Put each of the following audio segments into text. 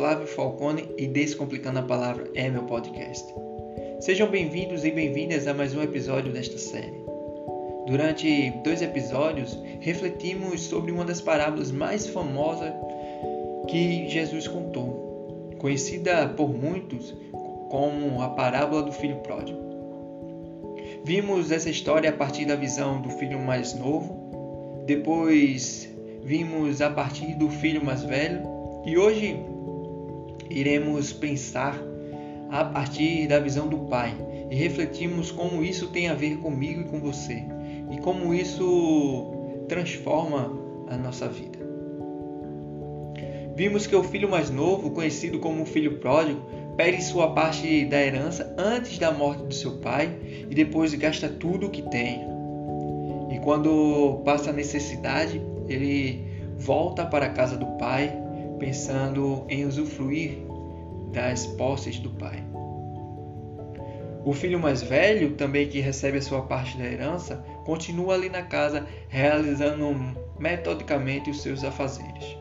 Flávio Falcone e Descomplicando a Palavra é meu podcast. Sejam bem-vindos e bem-vindas a mais um episódio desta série. Durante dois episódios, refletimos sobre uma das parábolas mais famosas que Jesus contou, conhecida por muitos como a parábola do filho pródigo. Vimos essa história a partir da visão do filho mais novo, depois vimos a partir do filho mais velho e hoje iremos pensar a partir da visão do Pai e refletimos como isso tem a ver comigo e com você e como isso transforma a nossa vida. Vimos que o filho mais novo, conhecido como filho pródigo, perde sua parte da herança antes da morte do seu pai e depois gasta tudo o que tem. E quando passa a necessidade, ele volta para a casa do pai pensando em usufruir das posses do pai. O filho mais velho, também que recebe a sua parte da herança, continua ali na casa realizando metodicamente os seus afazeres.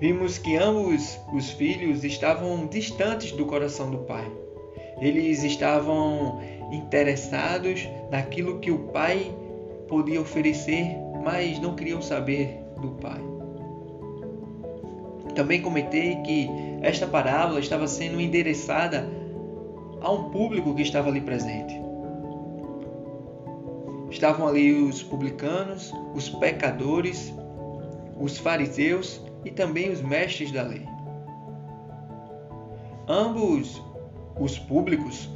Vimos que ambos os filhos estavam distantes do coração do pai. Eles estavam interessados naquilo que o pai podia oferecer, mas não queriam saber do Pai. Também comentei que esta parábola estava sendo endereçada a um público que estava ali presente. Estavam ali os publicanos, os pecadores, os fariseus e também os mestres da lei. Ambos os públicos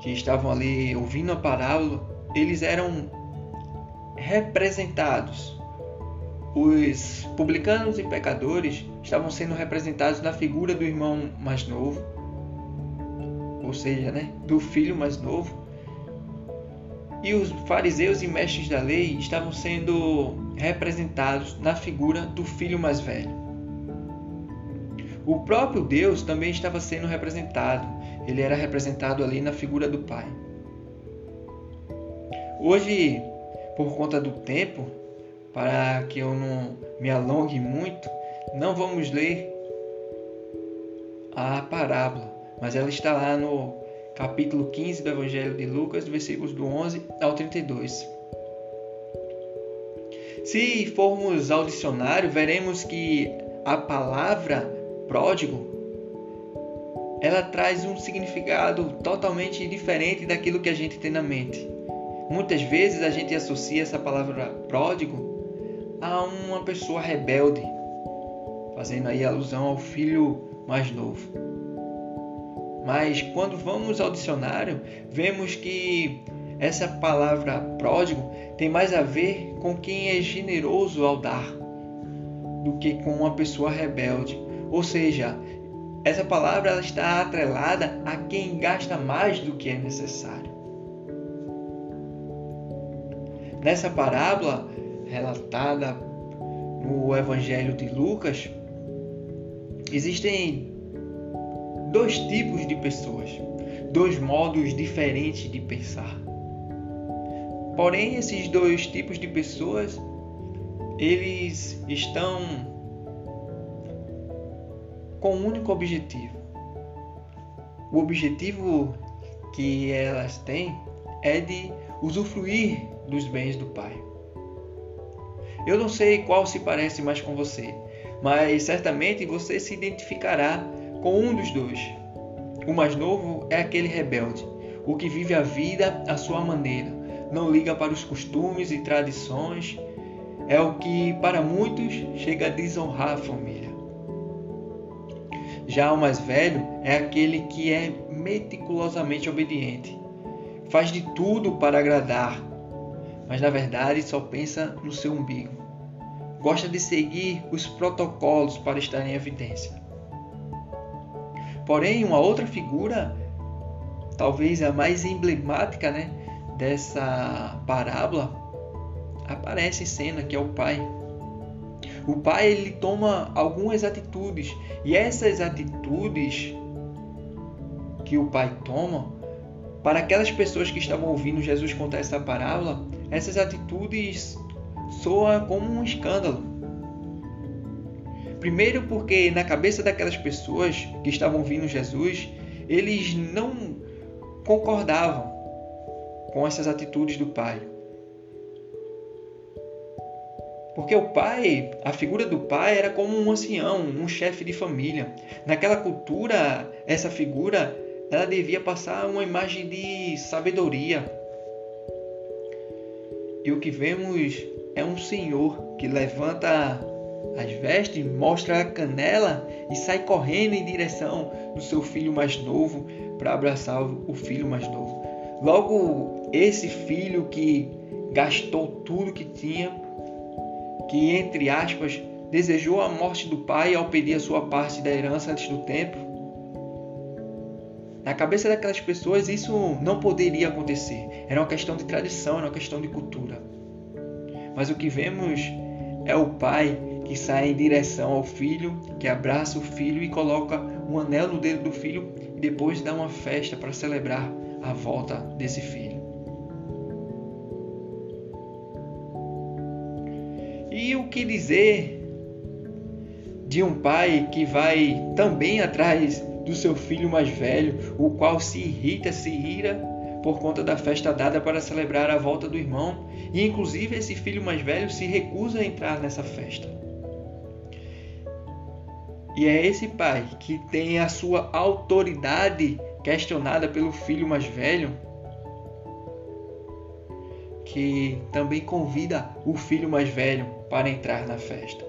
que estavam ali ouvindo a parábola, eles eram representados. Os publicanos e pecadores estavam sendo representados na figura do irmão mais novo, ou seja, né, do filho mais novo. E os fariseus e mestres da lei estavam sendo representados na figura do filho mais velho. O próprio Deus também estava sendo representado. Ele era representado ali na figura do Pai. Hoje por conta do tempo, para que eu não me alongue muito, não vamos ler a parábola, mas ela está lá no capítulo 15 do Evangelho de Lucas, versículos do 11 ao 32. Se formos ao dicionário, veremos que a palavra pródigo ela traz um significado totalmente diferente daquilo que a gente tem na mente. Muitas vezes a gente associa essa palavra pródigo a uma pessoa rebelde, fazendo aí alusão ao filho mais novo. Mas quando vamos ao dicionário, vemos que essa palavra pródigo tem mais a ver com quem é generoso ao dar do que com uma pessoa rebelde. Ou seja, essa palavra está atrelada a quem gasta mais do que é necessário. Nessa parábola relatada no Evangelho de Lucas, existem dois tipos de pessoas, dois modos diferentes de pensar. Porém, esses dois tipos de pessoas, eles estão com um único objetivo. O objetivo que elas têm é de usufruir dos bens do Pai. Eu não sei qual se parece mais com você, mas certamente você se identificará com um dos dois. O mais novo é aquele rebelde, o que vive a vida à sua maneira, não liga para os costumes e tradições, é o que para muitos chega a desonrar a família. Já o mais velho é aquele que é meticulosamente obediente, faz de tudo para agradar, mas na verdade só pensa no seu umbigo. Gosta de seguir os protocolos para estar em evidência. Porém, uma outra figura, talvez a mais emblemática né, dessa parábola, aparece em cena, que é o pai. O pai ele toma algumas atitudes e essas atitudes que o pai toma para aquelas pessoas que estavam ouvindo Jesus contar essa parábola, essas atitudes soa como um escândalo. Primeiro, porque na cabeça daquelas pessoas que estavam ouvindo Jesus, eles não concordavam com essas atitudes do pai. Porque o pai, a figura do pai era como um ancião, um chefe de família. Naquela cultura, essa figura ela devia passar uma imagem de sabedoria. E o que vemos é um senhor que levanta as vestes, mostra a canela e sai correndo em direção do seu filho mais novo para abraçar o filho mais novo. Logo, esse filho que gastou tudo que tinha, que entre aspas desejou a morte do pai ao pedir a sua parte da herança antes do tempo. Na cabeça daquelas pessoas isso não poderia acontecer. Era uma questão de tradição, era uma questão de cultura. Mas o que vemos é o pai que sai em direção ao filho, que abraça o filho e coloca um anel no dedo do filho e depois dá uma festa para celebrar a volta desse filho. E o que dizer de um pai que vai também atrás do seu filho mais velho, o qual se irrita, se ira por conta da festa dada para celebrar a volta do irmão, e inclusive esse filho mais velho se recusa a entrar nessa festa. E é esse pai que tem a sua autoridade questionada pelo filho mais velho, que também convida o filho mais velho para entrar na festa.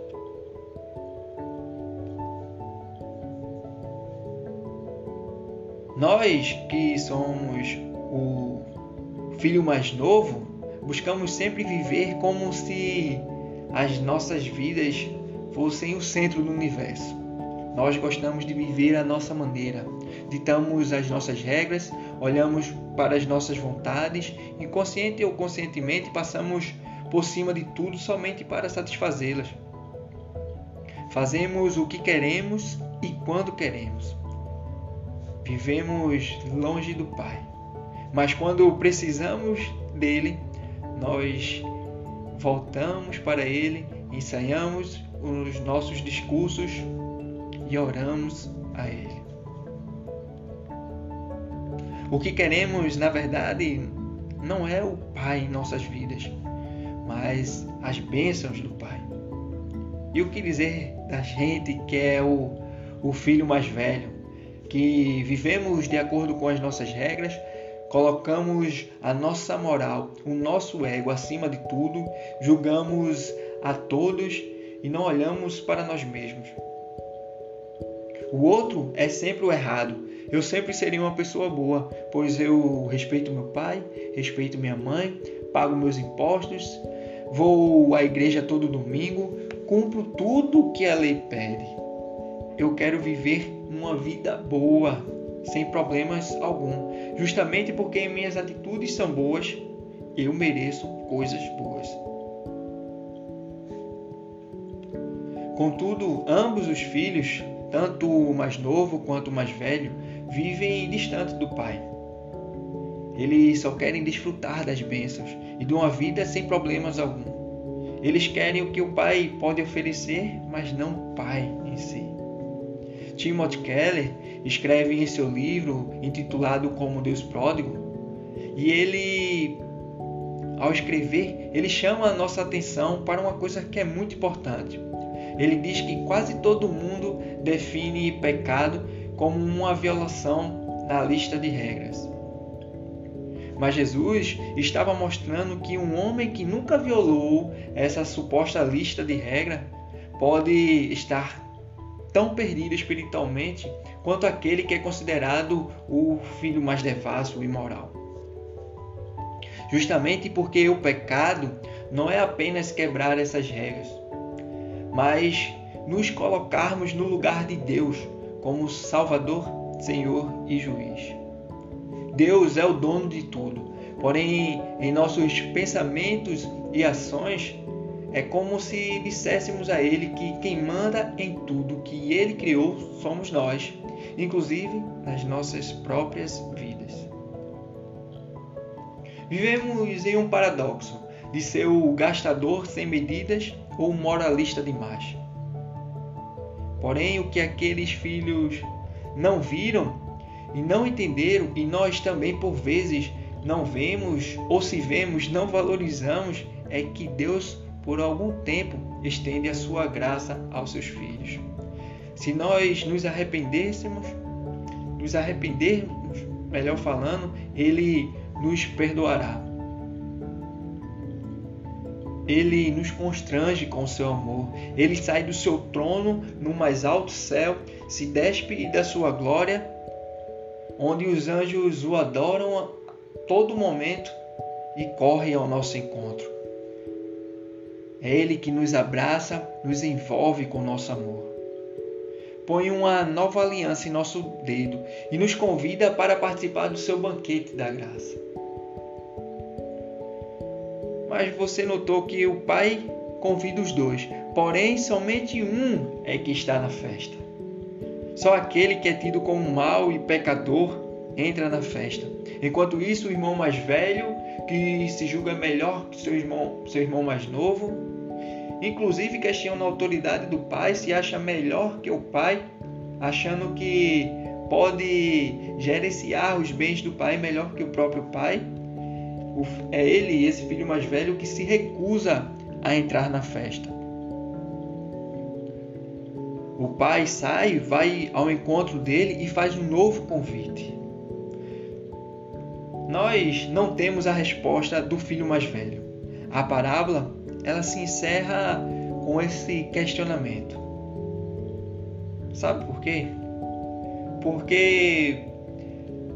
Nós que somos o filho mais novo, buscamos sempre viver como se as nossas vidas fossem o centro do universo. Nós gostamos de viver a nossa maneira, ditamos as nossas regras, olhamos para as nossas vontades e, consciente ou conscientemente, passamos por cima de tudo somente para satisfazê-las. Fazemos o que queremos e quando queremos. Vivemos longe do Pai, mas quando precisamos dele, nós voltamos para ele, ensaiamos os nossos discursos e oramos a Ele. O que queremos, na verdade, não é o Pai em nossas vidas, mas as bênçãos do Pai. E o que dizer da gente que é o, o filho mais velho, que vivemos de acordo com as nossas regras, colocamos a nossa moral, o nosso ego acima de tudo, julgamos a todos e não olhamos para nós mesmos. O outro é sempre o errado. Eu sempre seria uma pessoa boa, pois eu respeito meu pai, respeito minha mãe, pago meus impostos, vou à igreja todo domingo, cumpro tudo que a lei pede. Eu quero viver uma vida boa, sem problemas algum, justamente porque minhas atitudes são boas, eu mereço coisas boas. Contudo, ambos os filhos tanto o mais novo quanto o mais velho, vivem distante do Pai. Eles só querem desfrutar das bênçãos e de uma vida sem problemas algum. Eles querem o que o Pai pode oferecer, mas não o Pai em si. Timothy Keller escreve em seu livro intitulado Como Deus Pródigo, e ele, ao escrever, ele chama a nossa atenção para uma coisa que é muito importante. Ele diz que quase todo mundo define pecado como uma violação na lista de regras. Mas Jesus estava mostrando que um homem que nunca violou essa suposta lista de regras pode estar tão perdido espiritualmente quanto aquele que é considerado o filho mais devasso e imoral. Justamente porque o pecado não é apenas quebrar essas regras, mas nos colocarmos no lugar de Deus como Salvador, Senhor e Juiz. Deus é o dono de tudo, porém, em nossos pensamentos e ações, é como se disséssemos a Ele que quem manda em tudo que Ele criou somos nós, inclusive nas nossas próprias vidas. Vivemos em um paradoxo. de ser o gastador sem medidas ou moralista demais. Porém, o que aqueles filhos não viram e não entenderam, e nós também por vezes não vemos, ou se vemos, não valorizamos, é que Deus, por algum tempo, estende a sua graça aos seus filhos. Se nós nos arrependêssemos, nos arrependermos, melhor falando, Ele nos perdoará. Ele nos constrange com o seu amor. Ele sai do seu trono no mais alto céu, se despe da sua glória, onde os anjos o adoram a todo momento e correm ao nosso encontro. É Ele que nos abraça, nos envolve com nosso amor. Põe uma nova aliança em nosso dedo e nos convida para participar do seu banquete da graça. Mas você notou que o Pai convida os dois, porém somente um é que está na festa. Só aquele que é tido como mau e pecador entra na festa. Enquanto isso, o irmão mais velho, que se julga melhor que seu irmão, seu irmão mais novo, inclusive questiona a autoridade do pai, se acha melhor que o pai, achando que pode gerenciar os bens do pai melhor que o próprio pai é ele, esse filho mais velho, que se recusa a entrar na festa. O pai sai, vai ao encontro dele e faz um novo convite. Nós não temos a resposta do filho mais velho. A parábola, ela se encerra com esse questionamento. Sabe por quê? Porque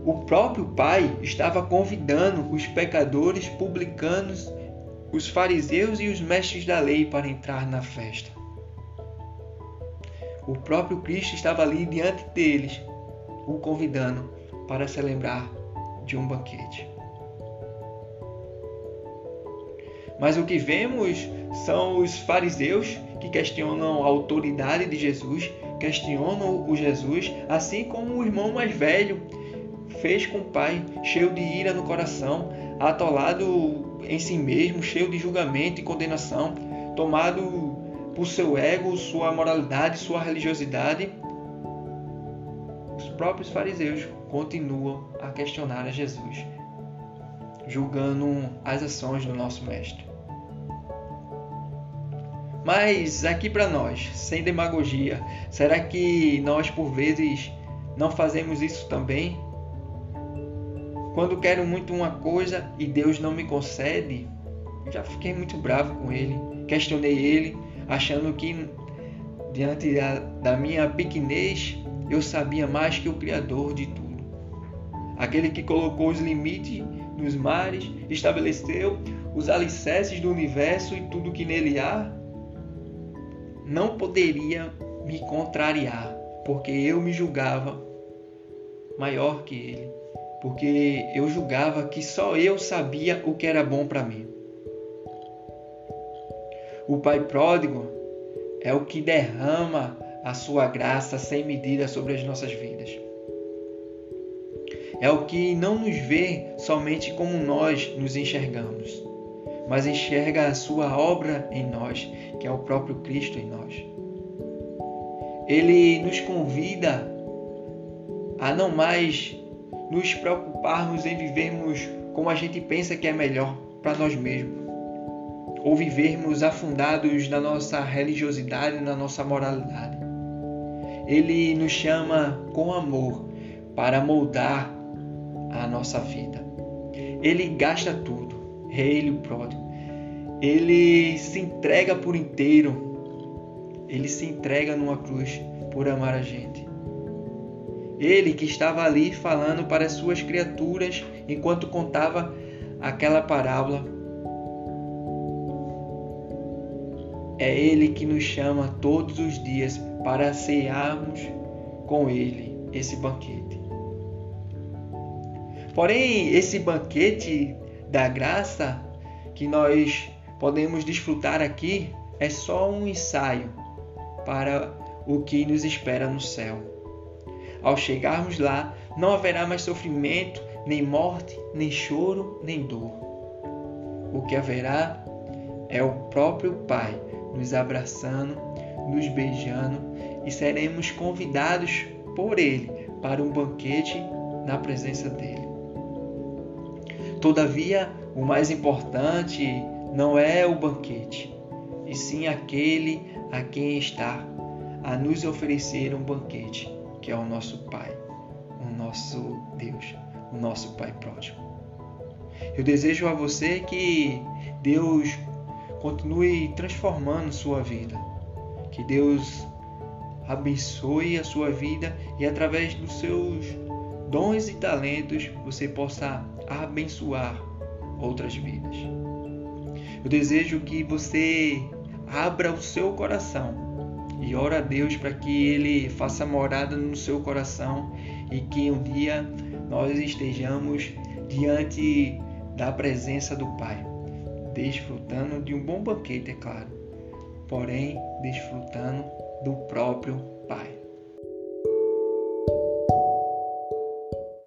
o próprio Pai estava convidando os pecadores, publicanos, os fariseus e os mestres da lei para entrar na festa. O próprio Cristo estava ali diante deles, o convidando para se lembrar de um banquete. Mas o que vemos são os fariseus que questionam a autoridade de Jesus, questionam o Jesus, assim como o irmão mais velho fez com o pai, cheio de ira no coração, atolado em si mesmo, cheio de julgamento e condenação, tomado por seu ego, sua moralidade, sua religiosidade. Os próprios fariseus continuam a questionar a Jesus, julgando as ações do nosso mestre. Mas aqui para nós, sem demagogia, será que nós por vezes não fazemos isso também? Quando quero muito uma coisa e Deus não me concede, já fiquei muito bravo com ele, questionei ele, achando que diante da, da minha pequenez eu sabia mais que o Criador de tudo. Aquele que colocou os limites nos mares, estabeleceu os alicerces do universo e tudo que nele há, não poderia me contrariar, porque eu me julgava maior que ele porque eu julgava que só eu sabia o que era bom para mim. O Pai pródigo é o que derrama a sua graça sem medida sobre as nossas vidas. É o que não nos vê somente como nós nos enxergamos, mas enxerga a sua obra em nós, que é o próprio Cristo em nós. Ele nos convida a não mais nos preocuparmos em vivermos como a gente pensa que é melhor para nós mesmos, ou vivermos afundados na nossa religiosidade, na nossa moralidade. Ele nos chama com amor para moldar a nossa vida. Ele gasta tudo, é Ele o pródigo. Ele se entrega por inteiro. Ele se entrega numa cruz por amar a gente. Ele que estava ali falando para as suas criaturas enquanto contava aquela parábola. É Ele que nos chama todos os dias para cearmos com Ele esse banquete. Porém, esse banquete da graça que nós podemos desfrutar aqui é só um ensaio para o que nos espera no céu. Ao chegarmos lá, não haverá mais sofrimento, nem morte, nem choro, nem dor. O que haverá é o próprio Pai nos abraçando, nos beijando e seremos convidados por Ele para um banquete na presença dele. Todavia, o mais importante não é o banquete, e sim aquele a quem está a nos oferecer um banquete, que é o nosso Pai, o nosso Deus, o nosso Pai pródigo. Eu desejo a você que Deus continue transformando sua vida, que Deus abençoe a sua vida e através dos seus dons e talentos você possa abençoar outras vidas. Eu desejo que você abra o seu coração e ore a Deus para que Ele faça morada no seu coração e que um dia nós estejamos diante da presença do Pai, desfrutando de um bom banquete, é claro, porém desfrutando do próprio Pai.